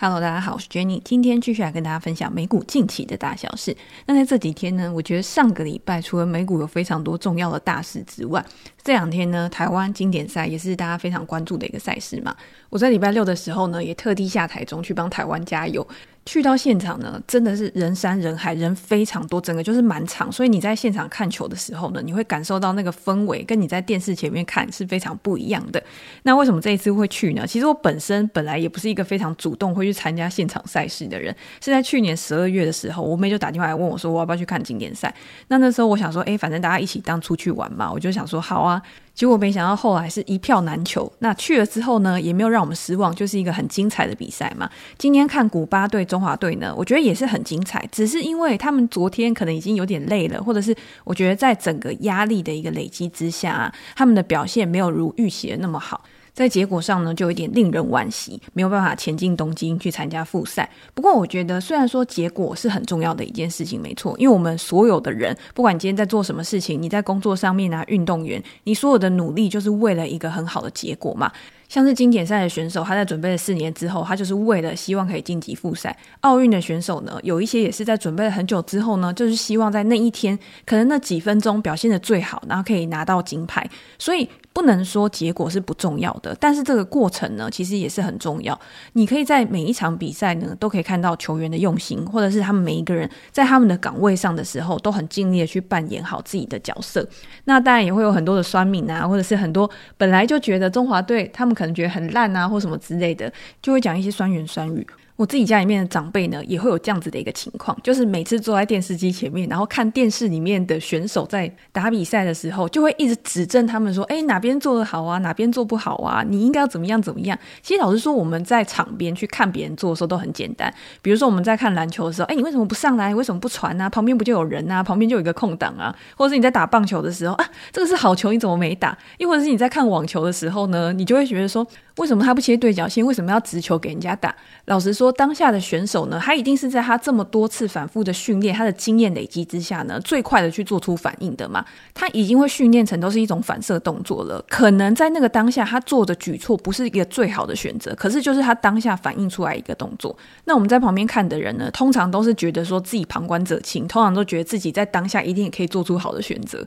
Hello，大家好，我是 Jenny，今天继续来跟大家分享美股近期的大小事。那在这几天呢，我觉得上个礼拜除了美股有非常多重要的大事之外，这两天呢，台湾经典赛也是大家非常关注的一个赛事嘛。我在礼拜六的时候呢，也特地下台中去帮台湾加油。去到现场呢，真的是人山人海，人非常多，整个就是满场。所以你在现场看球的时候呢，你会感受到那个氛围，跟你在电视前面看是非常不一样的。那为什么这一次会去呢？其实我本身本来也不是一个非常主动会去参加现场赛事的人，是在去年十二月的时候，我妹就打电话来问我说，我要不要去看经典赛？那那时候我想说，哎，反正大家一起当出去玩嘛，我就想说好啊。结果没想到后来是一票难求。那去了之后呢，也没有让我们失望，就是一个很精彩的比赛嘛。今天看古巴队中华队呢，我觉得也是很精彩，只是因为他们昨天可能已经有点累了，或者是我觉得在整个压力的一个累积之下，他们的表现没有如预期的那么好。在结果上呢，就有点令人惋惜，没有办法前进东京去参加复赛。不过，我觉得虽然说结果是很重要的一件事情，没错，因为我们所有的人，不管你今天在做什么事情，你在工作上面啊，运动员，你所有的努力就是为了一个很好的结果嘛。像是经典赛的选手，他在准备了四年之后，他就是为了希望可以晋级复赛。奥运的选手呢，有一些也是在准备了很久之后呢，就是希望在那一天，可能那几分钟表现得最好，然后可以拿到金牌。所以。不能说结果是不重要的，但是这个过程呢，其实也是很重要。你可以在每一场比赛呢，都可以看到球员的用心，或者是他们每一个人在他们的岗位上的时候，都很尽力的去扮演好自己的角色。那当然也会有很多的酸民啊，或者是很多本来就觉得中华队他们可能觉得很烂啊，或什么之类的，就会讲一些酸言酸语。我自己家里面的长辈呢，也会有这样子的一个情况，就是每次坐在电视机前面，然后看电视里面的选手在打比赛的时候，就会一直指正他们说：“哎，哪边做得好啊，哪边做不好啊？你应该要怎么样怎么样。”其实老实说，我们在场边去看别人做的时候都很简单。比如说我们在看篮球的时候，哎，你为什么不上来？为什么不传啊？旁边不就有人啊？旁边就有一个空档啊？或者是你在打棒球的时候啊，这个是好球，你怎么没打？又或者是你在看网球的时候呢，你就会觉得说，为什么他不切对角线？为什么要直球给人家打？老实说，当下的选手呢，他一定是在他这么多次反复的训练，他的经验累积之下呢，最快的去做出反应的嘛。他已经会训练成都是一种反射动作了。可能在那个当下，他做的举措不是一个最好的选择，可是就是他当下反应出来一个动作。那我们在旁边看的人呢，通常都是觉得说自己旁观者清，通常都觉得自己在当下一定也可以做出好的选择。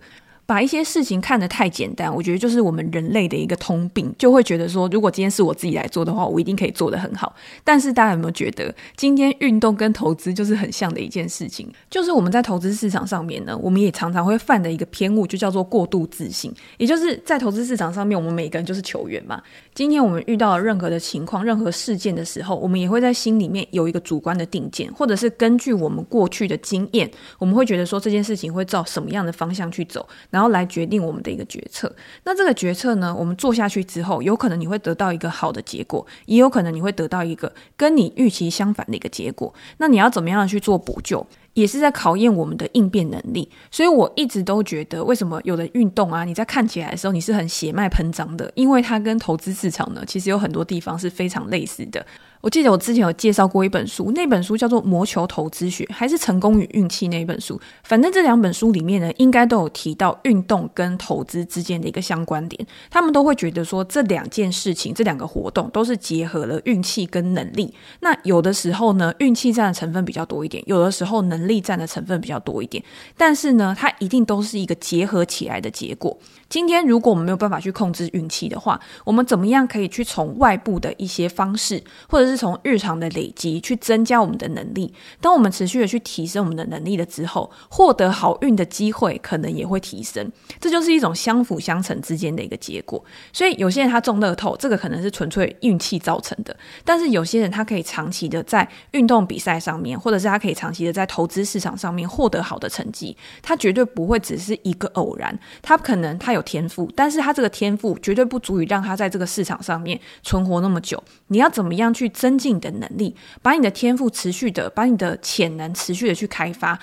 把一些事情看得太简单，我觉得就是我们人类的一个通病，就会觉得说，如果今天是我自己来做的话，我一定可以做得很好。但是大家有没有觉得，今天运动跟投资就是很像的一件事情？就是我们在投资市场上面呢，我们也常常会犯的一个偏误，就叫做过度自信。也就是在投资市场上面，我们每个人就是球员嘛。今天我们遇到了任何的情况、任何事件的时候，我们也会在心里面有一个主观的定见，或者是根据我们过去的经验，我们会觉得说这件事情会照什么样的方向去走，然后然后来决定我们的一个决策。那这个决策呢，我们做下去之后，有可能你会得到一个好的结果，也有可能你会得到一个跟你预期相反的一个结果。那你要怎么样去做补救？也是在考验我们的应变能力，所以我一直都觉得，为什么有的运动啊，你在看起来的时候你是很血脉喷张的，因为它跟投资市场呢，其实有很多地方是非常类似的。我记得我之前有介绍过一本书，那本书叫做《魔球投资学》，还是《成功与运气》那一本书。反正这两本书里面呢，应该都有提到运动跟投资之间的一个相关点。他们都会觉得说，这两件事情、这两个活动都是结合了运气跟能力。那有的时候呢，运气占的成分比较多一点；有的时候能力占的成分比较多一点。但是呢，它一定都是一个结合起来的结果。今天如果我们没有办法去控制运气的话，我们怎么样可以去从外部的一些方式，或者是是从日常的累积去增加我们的能力？当我们持续的去提升我们的能力了之后，获得好运的机会可能也会提升。这就是一种相辅相成之间的一个结果。所以有些人他中乐透，这个可能是纯粹运气造成的；但是有些人他可以长期的在运动比赛上面，或者是他可以长期的在投资市场上面获得好的成绩，他绝对不会只是一个偶然，他可能他有。天赋，但是他这个天赋绝对不足以让他在这个市场上面存活那么久。你要怎么样去增进你的能力，把你的天赋持续的，把你的潜能持续的去开发。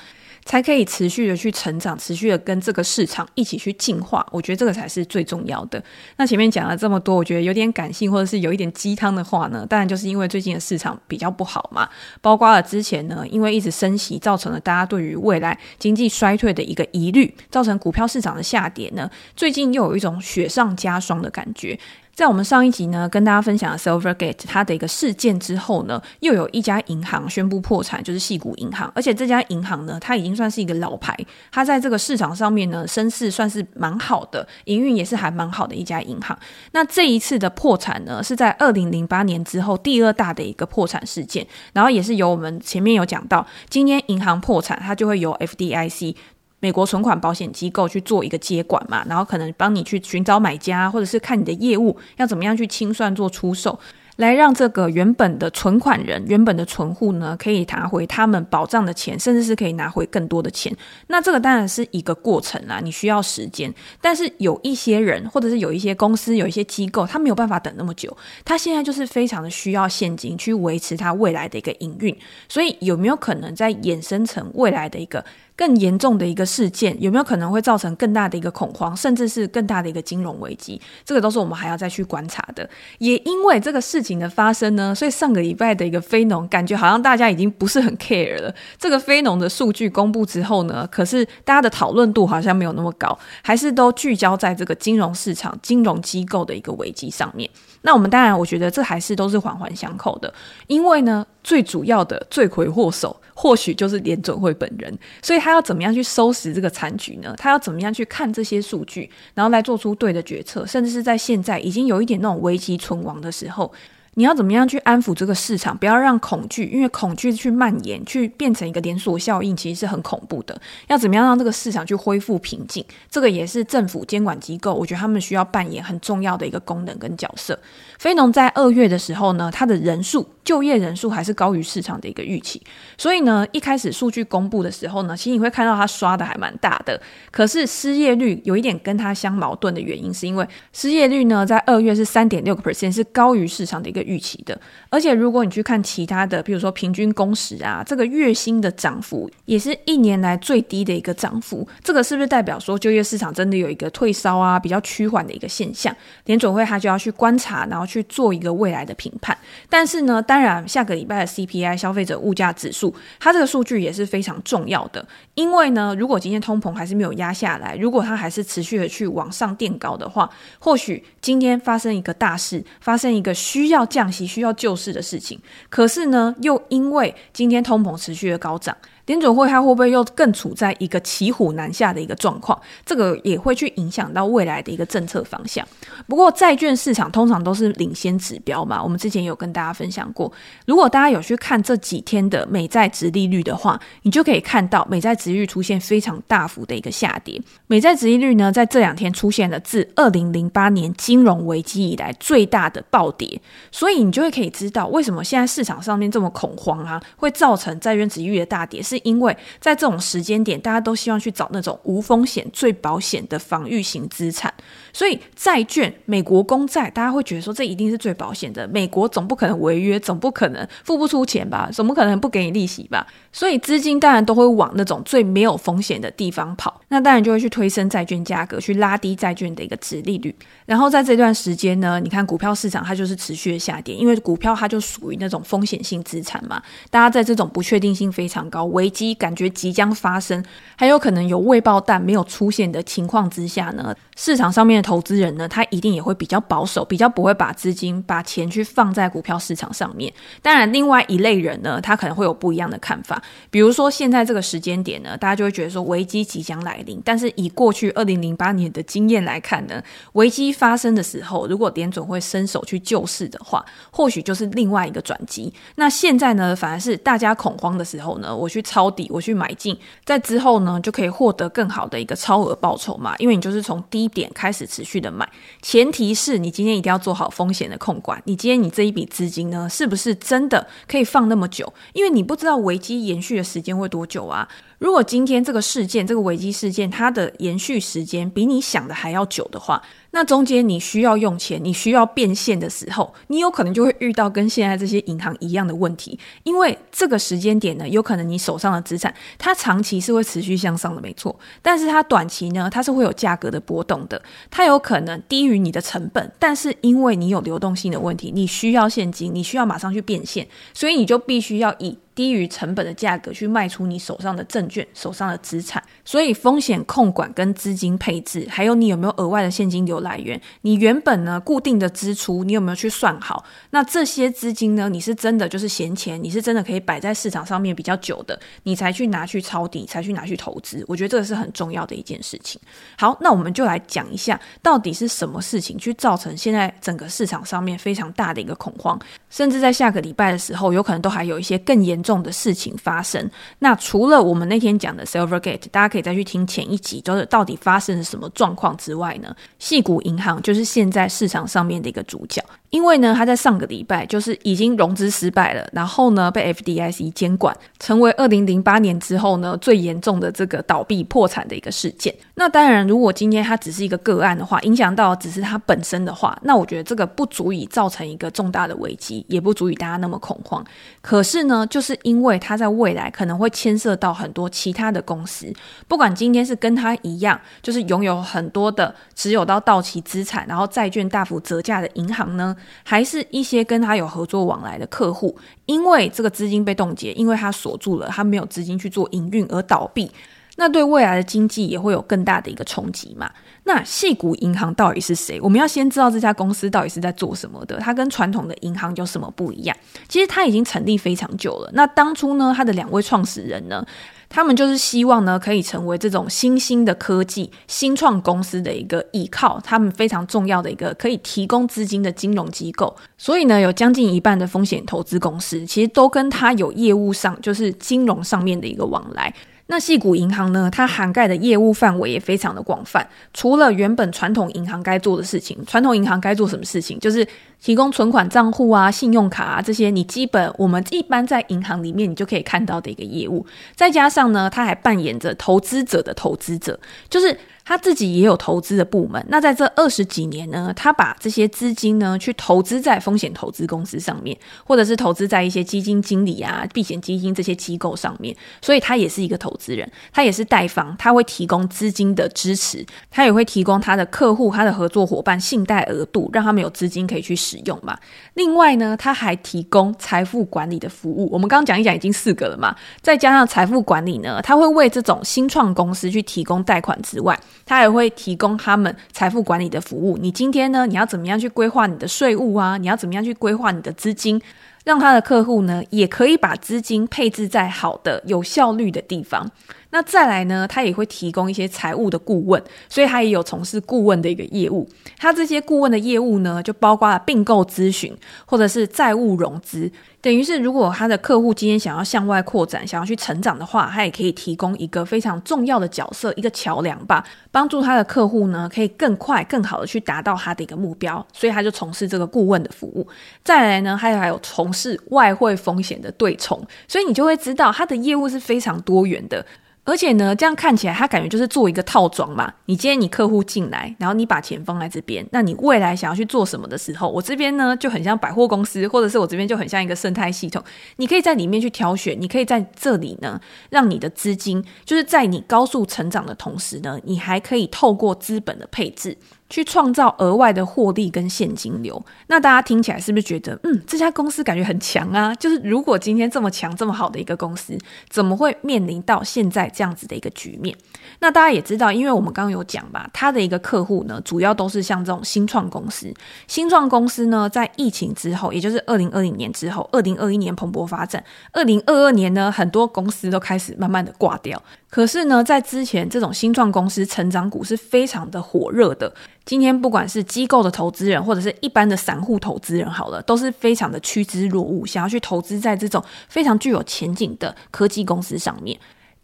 才可以持续的去成长，持续的跟这个市场一起去进化。我觉得这个才是最重要的。那前面讲了这么多，我觉得有点感性或者是有一点鸡汤的话呢，当然就是因为最近的市场比较不好嘛，包括了之前呢，因为一直升息，造成了大家对于未来经济衰退的一个疑虑，造成股票市场的下跌呢。最近又有一种雪上加霜的感觉。在我们上一集呢，跟大家分享了 Silvergate 它的一个事件之后呢，又有一家银行宣布破产，就是矽谷银行。而且这家银行呢，它已经算是一个老牌，它在这个市场上面呢，声势算是蛮好的，营运也是还蛮好的一家银行。那这一次的破产呢，是在二零零八年之后第二大的一个破产事件，然后也是由我们前面有讲到，今天银行破产，它就会由 FDIC。美国存款保险机构去做一个接管嘛，然后可能帮你去寻找买家，或者是看你的业务要怎么样去清算做出售，来让这个原本的存款人、原本的存户呢，可以拿回他们保障的钱，甚至是可以拿回更多的钱。那这个当然是一个过程啦，你需要时间。但是有一些人，或者是有一些公司、有一些机构，他没有办法等那么久，他现在就是非常的需要现金去维持他未来的一个营运。所以有没有可能在衍生成未来的一个？更严重的一个事件，有没有可能会造成更大的一个恐慌，甚至是更大的一个金融危机？这个都是我们还要再去观察的。也因为这个事情的发生呢，所以上个礼拜的一个非农，感觉好像大家已经不是很 care 了。这个非农的数据公布之后呢，可是大家的讨论度好像没有那么高，还是都聚焦在这个金融市场、金融机构的一个危机上面。那我们当然，我觉得这还是都是环环相扣的，因为呢，最主要的罪魁祸首。或许就是联准会本人，所以他要怎么样去收拾这个残局呢？他要怎么样去看这些数据，然后来做出对的决策，甚至是在现在已经有一点那种危机存亡的时候。你要怎么样去安抚这个市场，不要让恐惧，因为恐惧去蔓延，去变成一个连锁效应，其实是很恐怖的。要怎么样让这个市场去恢复平静？这个也是政府监管机构，我觉得他们需要扮演很重要的一个功能跟角色。非农在二月的时候呢，它的人数、就业人数还是高于市场的一个预期，所以呢，一开始数据公布的时候呢，其实你会看到它刷的还蛮大的。可是失业率有一点跟它相矛盾的原因，是因为失业率呢，在二月是三点六个 percent，是高于市场的一个。预期的，而且如果你去看其他的，比如说平均工时啊，这个月薪的涨幅也是一年来最低的一个涨幅，这个是不是代表说就业市场真的有一个退烧啊，比较趋缓的一个现象？联准会他就要去观察，然后去做一个未来的评判。但是呢，当然下个礼拜的 CPI 消费者物价指数，它这个数据也是非常重要的，因为呢，如果今天通膨还是没有压下来，如果它还是持续的去往上垫高的话，或许今天发生一个大事，发生一个需要。降息需要救市的事情，可是呢，又因为今天通膨持续的高涨。联准会它会不会又更处在一个骑虎难下的一个状况？这个也会去影响到未来的一个政策方向。不过债券市场通常都是领先指标嘛，我们之前有跟大家分享过。如果大家有去看这几天的美债殖利率的话，你就可以看到美债殖利率出现非常大幅的一个下跌。美债殖利率呢，在这两天出现了自二零零八年金融危机以来最大的暴跌，所以你就会可以知道为什么现在市场上面这么恐慌啊，会造成债券殖利率的大跌是。因为在这种时间点，大家都希望去找那种无风险、最保险的防御型资产，所以债券、美国公债，大家会觉得说这一定是最保险的。美国总不可能违约，总不可能付不出钱吧？总不可能不给你利息吧？所以资金当然都会往那种最没有风险的地方跑，那当然就会去推升债券价格，去拉低债券的一个值利率。然后在这段时间呢，你看股票市场它就是持续的下跌，因为股票它就属于那种风险性资产嘛，大家在这种不确定性非常高、危危机感觉即将发生，还有可能有未爆弹没有出现的情况之下呢，市场上面的投资人呢，他一定也会比较保守，比较不会把资金、把钱去放在股票市场上面。当然，另外一类人呢，他可能会有不一样的看法。比如说，现在这个时间点呢，大家就会觉得说危机即将来临。但是以过去二零零八年的经验来看呢，危机发生的时候，如果联准会伸手去救市的话，或许就是另外一个转机。那现在呢，反而是大家恐慌的时候呢，我去抄底，我去买进，在之后呢，就可以获得更好的一个超额报酬嘛。因为你就是从低点开始持续的买，前提是你今天一定要做好风险的控管。你今天你这一笔资金呢，是不是真的可以放那么久？因为你不知道危机延续的时间会多久啊？如果今天这个事件，这个危机事件，它的延续时间比你想的还要久的话，那中间你需要用钱，你需要变现的时候，你有可能就会遇到跟现在这些银行一样的问题。因为这个时间点呢，有可能你手上的资产，它长期是会持续向上的，没错。但是它短期呢，它是会有价格的波动的，它有可能低于你的成本，但是因为你有流动性的问题，你需要现金，你需要马上去变现，所以你就必须要以。低于成本的价格去卖出你手上的证券、手上的资产。所以风险控管跟资金配置，还有你有没有额外的现金流来源，你原本呢固定的支出，你有没有去算好？那这些资金呢，你是真的就是闲钱，你是真的可以摆在市场上面比较久的，你才去拿去抄底，才去拿去投资。我觉得这个是很重要的一件事情。好，那我们就来讲一下，到底是什么事情去造成现在整个市场上面非常大的一个恐慌，甚至在下个礼拜的时候，有可能都还有一些更严重重的事情发生。那除了我们那天讲的 Silvergate，大家可以再去听前一集，就是到底发生了什么状况之外呢，矽谷银行就是现在市场上面的一个主角。因为呢，他在上个礼拜就是已经融资失败了，然后呢被 FDIC 监管，成为二零零八年之后呢最严重的这个倒闭破产的一个事件。那当然，如果今天它只是一个个案的话，影响到只是它本身的话，那我觉得这个不足以造成一个重大的危机，也不足以大家那么恐慌。可是呢，就是因为它在未来可能会牵涉到很多其他的公司，不管今天是跟它一样，就是拥有很多的持有到到期资产，然后债券大幅折价的银行呢。还是一些跟他有合作往来的客户，因为这个资金被冻结，因为他锁住了，他没有资金去做营运而倒闭，那对未来的经济也会有更大的一个冲击嘛。那矽谷银行到底是谁？我们要先知道这家公司到底是在做什么的，它跟传统的银行有什么不一样？其实它已经成立非常久了。那当初呢，它的两位创始人呢，他们就是希望呢，可以成为这种新兴的科技新创公司的一个依靠，他们非常重要的一个可以提供资金的金融机构。所以呢，有将近一半的风险投资公司，其实都跟他有业务上，就是金融上面的一个往来。那细股银行呢，它涵盖的业务范围也非常的广泛。除了原本传统银行该做的事情，传统银行该做什么事情，就是提供存款账户啊、信用卡啊这些，你基本我们一般在银行里面你就可以看到的一个业务。再加上呢，他还扮演着投资者的投资者，就是。他自己也有投资的部门，那在这二十几年呢，他把这些资金呢去投资在风险投资公司上面，或者是投资在一些基金经理啊、避险基金这些机构上面，所以他也是一个投资人，他也是贷方，他会提供资金的支持，他也会提供他的客户、他的合作伙伴信贷额度，让他们有资金可以去使用嘛。另外呢，他还提供财富管理的服务，我们刚刚讲一讲已经四个了嘛，再加上财富管理呢，他会为这种新创公司去提供贷款之外。他也会提供他们财富管理的服务。你今天呢，你要怎么样去规划你的税务啊？你要怎么样去规划你的资金，让他的客户呢，也可以把资金配置在好的、有效率的地方。那再来呢，他也会提供一些财务的顾问，所以他也有从事顾问的一个业务。他这些顾问的业务呢，就包括了并购咨询，或者是债务融资。等于是，如果他的客户今天想要向外扩展，想要去成长的话，他也可以提供一个非常重要的角色，一个桥梁吧，帮助他的客户呢，可以更快、更好的去达到他的一个目标。所以他就从事这个顾问的服务。再来呢，他还有从事外汇风险的对冲，所以你就会知道他的业务是非常多元的。而且呢，这样看起来，他感觉就是做一个套装嘛。你今天你客户进来，然后你把钱放在这边，那你未来想要去做什么的时候，我这边呢就很像百货公司，或者是我这边就很像一个生态系统。你可以在里面去挑选，你可以在这里呢，让你的资金就是在你高速成长的同时呢，你还可以透过资本的配置。去创造额外的获利跟现金流，那大家听起来是不是觉得，嗯，这家公司感觉很强啊？就是如果今天这么强、这么好的一个公司，怎么会面临到现在这样子的一个局面？那大家也知道，因为我们刚刚有讲吧，他的一个客户呢，主要都是像这种新创公司。新创公司呢，在疫情之后，也就是二零二零年之后，二零二一年蓬勃发展，二零二二年呢，很多公司都开始慢慢的挂掉。可是呢，在之前，这种新创公司成长股是非常的火热的。今天不管是机构的投资人，或者是一般的散户投资人，好了，都是非常的趋之若鹜，想要去投资在这种非常具有前景的科技公司上面。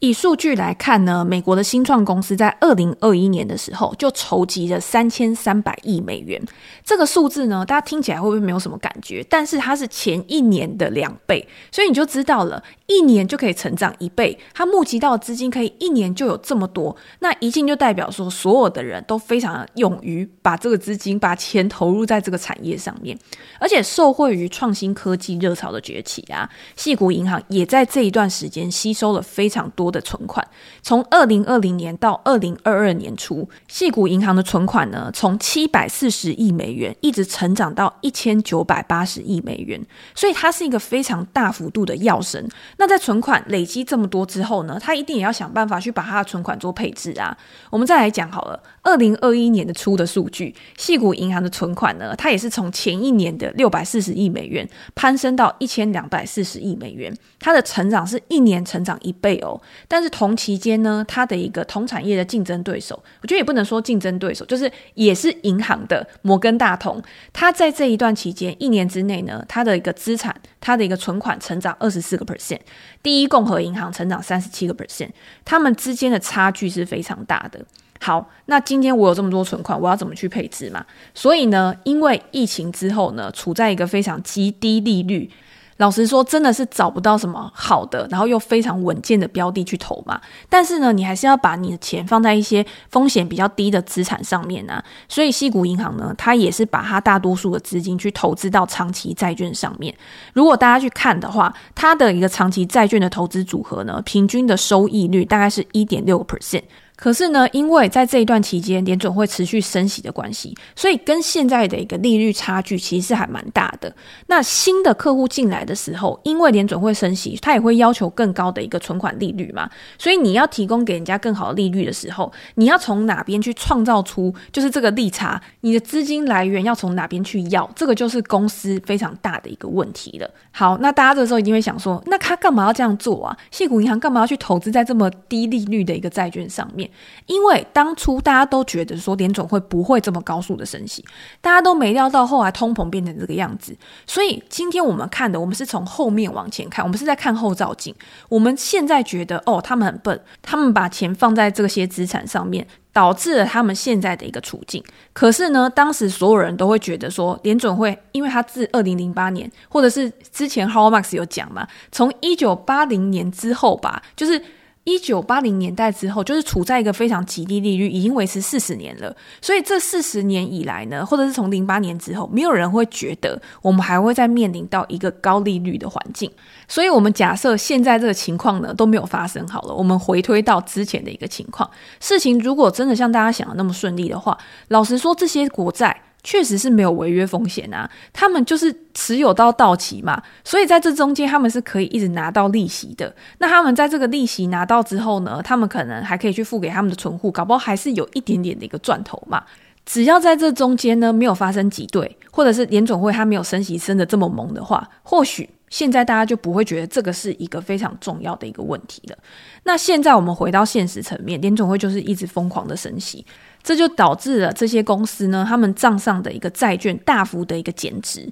以数据来看呢，美国的新创公司在二零二一年的时候就筹集了三千三百亿美元。这个数字呢，大家听起来会不会没有什么感觉？但是它是前一年的两倍，所以你就知道了，一年就可以成长一倍。它募集到的资金可以一年就有这么多，那一进就代表说，所有的人都非常勇于把这个资金、把钱投入在这个产业上面，而且受惠于创新科技热潮的崛起啊，矽谷银行也在这一段时间吸收了非常多。的存款。从二零二零年到二零二二年初，细谷银行的存款呢，从七百四十亿美元一直成长到一千九百八十亿美元，所以它是一个非常大幅度的跃升。那在存款累积这么多之后呢，它一定也要想办法去把它的存款做配置啊。我们再来讲好了，二零二一年的初的数据，细谷银行的存款呢，它也是从前一年的六百四十亿美元攀升到一千两百四十亿美元，它的成长是一年成长一倍哦。但是同期间呢，它的一个同产业的竞争对手，我觉得也不能说竞争对手，就是也是银行的摩根大通，它在这一段期间一年之内呢，它的一个资产，它的一个存款成长二十四个 percent，第一共和银行成长三十七个 percent，它们之间的差距是非常大的。好，那今天我有这么多存款，我要怎么去配置嘛？所以呢，因为疫情之后呢，处在一个非常极低利率。老实说，真的是找不到什么好的，然后又非常稳健的标的去投嘛。但是呢，你还是要把你的钱放在一些风险比较低的资产上面啊。所以，西谷银行呢，它也是把它大多数的资金去投资到长期债券上面。如果大家去看的话，它的一个长期债券的投资组合呢，平均的收益率大概是一点六个 percent。可是呢，因为在这一段期间，联准会持续升息的关系，所以跟现在的一个利率差距其实是还蛮大的。那新的客户进来的时候，因为联准会升息，他也会要求更高的一个存款利率嘛，所以你要提供给人家更好的利率的时候，你要从哪边去创造出就是这个利差？你的资金来源要从哪边去要？这个就是公司非常大的一个问题了。好，那大家这时候一定会想说，那他干嘛要这样做啊？矽谷银行干嘛要去投资在这么低利率的一个债券上面？因为当初大家都觉得说联总会不会这么高速的升息，大家都没料到后来通膨变成这个样子。所以今天我们看的，我们是从后面往前看，我们是在看后照镜。我们现在觉得哦，他们很笨，他们把钱放在这些资产上面，导致了他们现在的一个处境。可是呢，当时所有人都会觉得说联准会，因为他自二零零八年，或者是之前 h o w m a x 有讲嘛，从一九八零年之后吧，就是。一九八零年代之后，就是处在一个非常极低利率，已经维持四十年了。所以这四十年以来呢，或者是从零八年之后，没有人会觉得我们还会再面临到一个高利率的环境。所以，我们假设现在这个情况呢都没有发生好了，我们回推到之前的一个情况，事情如果真的像大家想的那么顺利的话，老实说，这些国债。确实是没有违约风险啊，他们就是持有到到期嘛，所以在这中间他们是可以一直拿到利息的。那他们在这个利息拿到之后呢，他们可能还可以去付给他们的存户，搞不好还是有一点点的一个赚头嘛。只要在这中间呢没有发生挤兑，或者是联总会它没有升息升得这么猛的话，或许现在大家就不会觉得这个是一个非常重要的一个问题了。那现在我们回到现实层面，联总会就是一直疯狂的升息。这就导致了这些公司呢，他们账上的一个债券大幅的一个减值。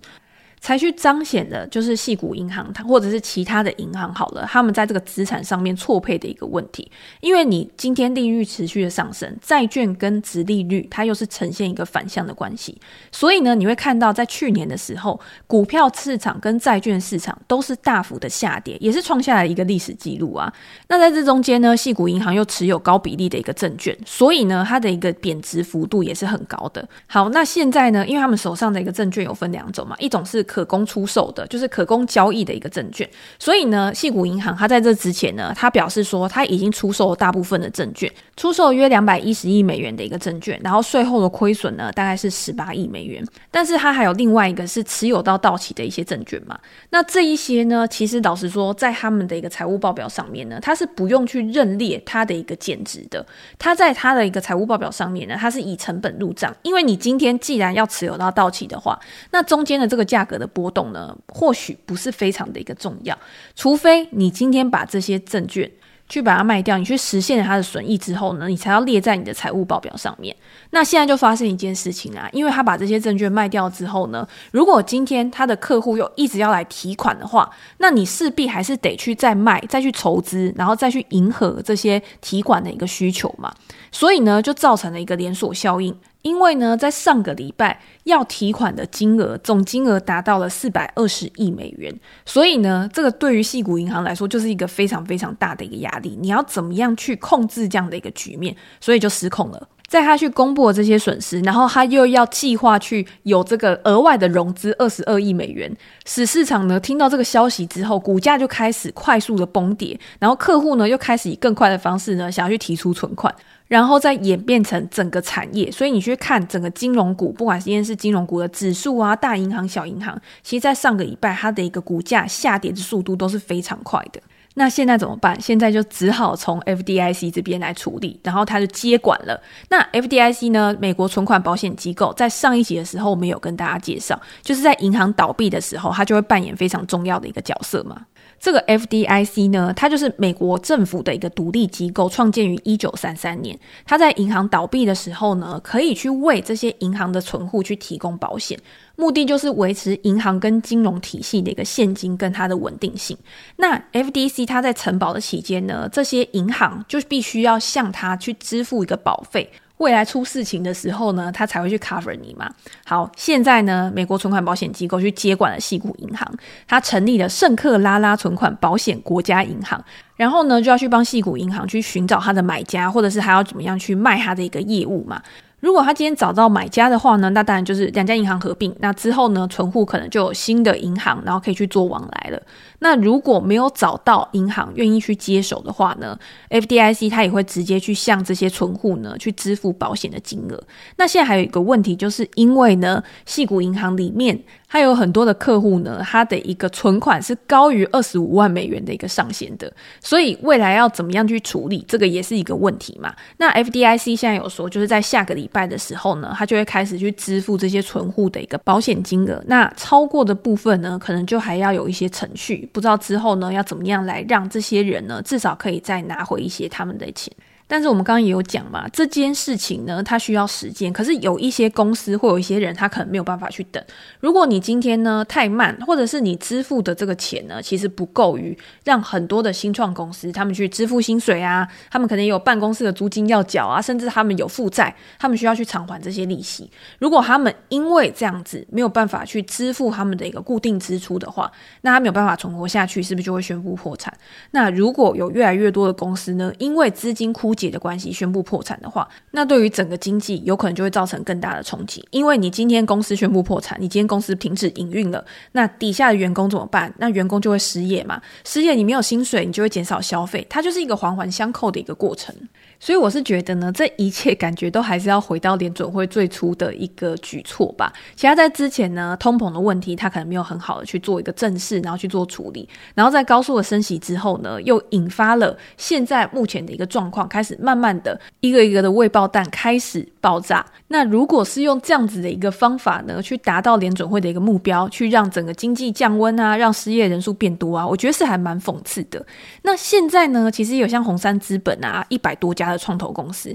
才去彰显的，就是矽谷银行，它或者是其他的银行好了，他们在这个资产上面错配的一个问题。因为你今天利率持续的上升，债券跟殖利率它又是呈现一个反向的关系，所以呢，你会看到在去年的时候，股票市场跟债券市场都是大幅的下跌，也是创下来一个历史记录啊。那在这中间呢，矽谷银行又持有高比例的一个证券，所以呢，它的一个贬值幅度也是很高的。好，那现在呢，因为他们手上的一个证券有分两种嘛，一种是可供出售的，就是可供交易的一个证券。所以呢，矽谷银行它在这之前呢，它表示说它已经出售了大部分的证券，出售约两百一十亿美元的一个证券，然后税后的亏损呢大概是十八亿美元。但是它还有另外一个是持有到到期的一些证券嘛。那这一些呢，其实老实说，在他们的一个财务报表上面呢，它是不用去认列它的一个减值的。它在它的一个财务报表上面呢，它是以成本入账，因为你今天既然要持有到到期的话，那中间的这个价格的波动。呢，或许不是非常的一个重要，除非你今天把这些证券去把它卖掉，你去实现了它的损益之后呢，你才要列在你的财务报表上面。那现在就发生一件事情啊，因为他把这些证券卖掉之后呢，如果今天他的客户又一直要来提款的话，那你势必还是得去再卖，再去筹资，然后再去迎合这些提款的一个需求嘛。所以呢，就造成了一个连锁效应。因为呢，在上个礼拜要提款的金额总金额达到了四百二十亿美元，所以呢，这个对于矽谷银行来说就是一个非常非常大的一个压力。你要怎么样去控制这样的一个局面？所以就失控了。在他去公布了这些损失，然后他又要计划去有这个额外的融资二十二亿美元，使市场呢听到这个消息之后，股价就开始快速的崩跌，然后客户呢又开始以更快的方式呢想要去提出存款，然后再演变成整个产业。所以你去看整个金融股，不管今天是金融股的指数啊，大银行、小银行，其实在上个礼拜它的一个股价下跌的速度都是非常快的。那现在怎么办？现在就只好从 FDIC 这边来处理，然后他就接管了。那 FDIC 呢？美国存款保险机构，在上一集的时候，我们有跟大家介绍，就是在银行倒闭的时候，它就会扮演非常重要的一个角色嘛。这个 FDIC 呢，它就是美国政府的一个独立机构，创建于一九三三年。它在银行倒闭的时候呢，可以去为这些银行的存户去提供保险。目的就是维持银行跟金融体系的一个现金跟它的稳定性。那 FDIC 它在承保的期间呢，这些银行就必须要向它去支付一个保费。未来出事情的时候呢，他才会去 cover 你嘛。好，现在呢，美国存款保险机构去接管了矽谷银行，他成立了圣克拉拉存款保险国家银行，然后呢，就要去帮矽谷银行去寻找它的买家，或者是还要怎么样去卖它的一个业务嘛。如果他今天找到买家的话呢，那当然就是两家银行合并，那之后呢，存户可能就有新的银行，然后可以去做往来了。那如果没有找到银行愿意去接手的话呢，FDIC 它也会直接去向这些存户呢去支付保险的金额。那现在还有一个问题，就是因为呢，矽谷银行里面。还有很多的客户呢，他的一个存款是高于二十五万美元的一个上限的，所以未来要怎么样去处理，这个也是一个问题嘛。那 FDIC 现在有说，就是在下个礼拜的时候呢，他就会开始去支付这些存户的一个保险金额。那超过的部分呢，可能就还要有一些程序，不知道之后呢要怎么样来让这些人呢，至少可以再拿回一些他们的钱。但是我们刚刚也有讲嘛，这件事情呢，它需要时间。可是有一些公司或有一些人，他可能没有办法去等。如果你今天呢太慢，或者是你支付的这个钱呢，其实不够于让很多的新创公司他们去支付薪水啊，他们可能有办公室的租金要缴啊，甚至他们有负债，他们需要去偿还这些利息。如果他们因为这样子没有办法去支付他们的一个固定支出的话，那他没有办法存活下去，是不是就会宣布破产？那如果有越来越多的公司呢，因为资金枯竭的关系宣布破产的话，那对于整个经济有可能就会造成更大的冲击。因为你今天公司宣布破产，你今天公司停止营运了，那底下的员工怎么办？那员工就会失业嘛？失业你没有薪水，你就会减少消费，它就是一个环环相扣的一个过程。所以我是觉得呢，这一切感觉都还是要回到联准会最初的一个举措吧。其他在之前呢，通膨的问题，他可能没有很好的去做一个正视，然后去做处理。然后在高速的升息之后呢，又引发了现在目前的一个状况，开始慢慢的一个一个的未爆弹开始爆炸。那如果是用这样子的一个方法呢，去达到联准会的一个目标，去让整个经济降温啊，让失业人数变多啊，我觉得是还蛮讽刺的。那现在呢，其实有像红杉资本啊，一百多家的创投公司。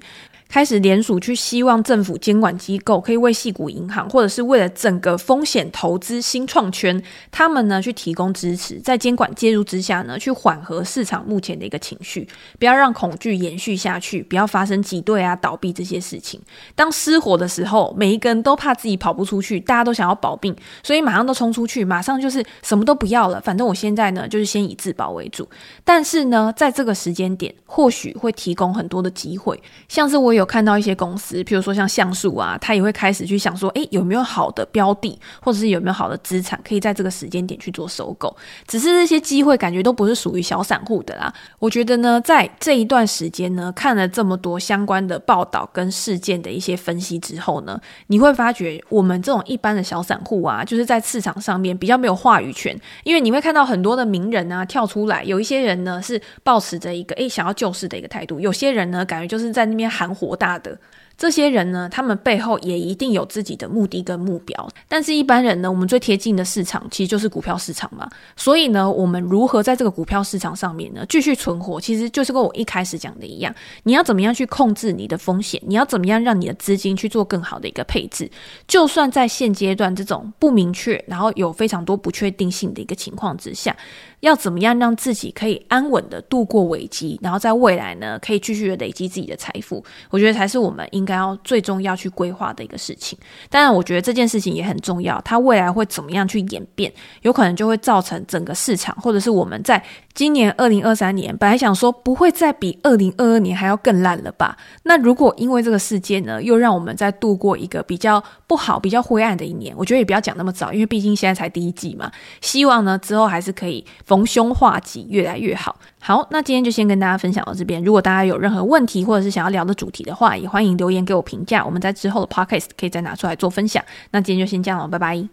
开始联署去，希望政府监管机构可以为矽谷银行，或者是为了整个风险投资新创圈，他们呢去提供支持，在监管介入之下呢，去缓和市场目前的一个情绪，不要让恐惧延续下去，不要发生挤兑啊、倒闭这些事情。当失火的时候，每一个人都怕自己跑不出去，大家都想要保命，所以马上都冲出去，马上就是什么都不要了，反正我现在呢就是先以自保为主。但是呢，在这个时间点，或许会提供很多的机会，像是我。有看到一些公司，譬如说像橡树啊，他也会开始去想说，诶，有没有好的标的，或者是有没有好的资产，可以在这个时间点去做收购。只是这些机会感觉都不是属于小散户的啦。我觉得呢，在这一段时间呢，看了这么多相关的报道跟事件的一些分析之后呢，你会发觉我们这种一般的小散户啊，就是在市场上面比较没有话语权，因为你会看到很多的名人啊跳出来，有一些人呢是抱持着一个诶想要救市的一个态度，有些人呢感觉就是在那边喊火。多大的？这些人呢，他们背后也一定有自己的目的跟目标。但是，一般人呢，我们最贴近的市场其实就是股票市场嘛。所以呢，我们如何在这个股票市场上面呢，继续存活，其实就是跟我一开始讲的一样。你要怎么样去控制你的风险？你要怎么样让你的资金去做更好的一个配置？就算在现阶段这种不明确，然后有非常多不确定性的一个情况之下，要怎么样让自己可以安稳的度过危机，然后在未来呢，可以继续的累积自己的财富？我觉得才是我们应该要最重要去规划的一个事情。当然，我觉得这件事情也很重要，它未来会怎么样去演变，有可能就会造成整个市场，或者是我们在今年二零二三年本来想说不会再比二零二二年还要更烂了吧？那如果因为这个事件呢，又让我们再度过一个比较不好、比较灰暗的一年，我觉得也不要讲那么早，因为毕竟现在才第一季嘛。希望呢之后还是可以逢凶化吉，越来越好。好，那今天就先跟大家分享到这边。如果大家有任何问题或者是想要聊的主题的话，也欢迎留言给我评价。我们在之后的 podcast 可以再拿出来做分享。那今天就先这样了，拜拜。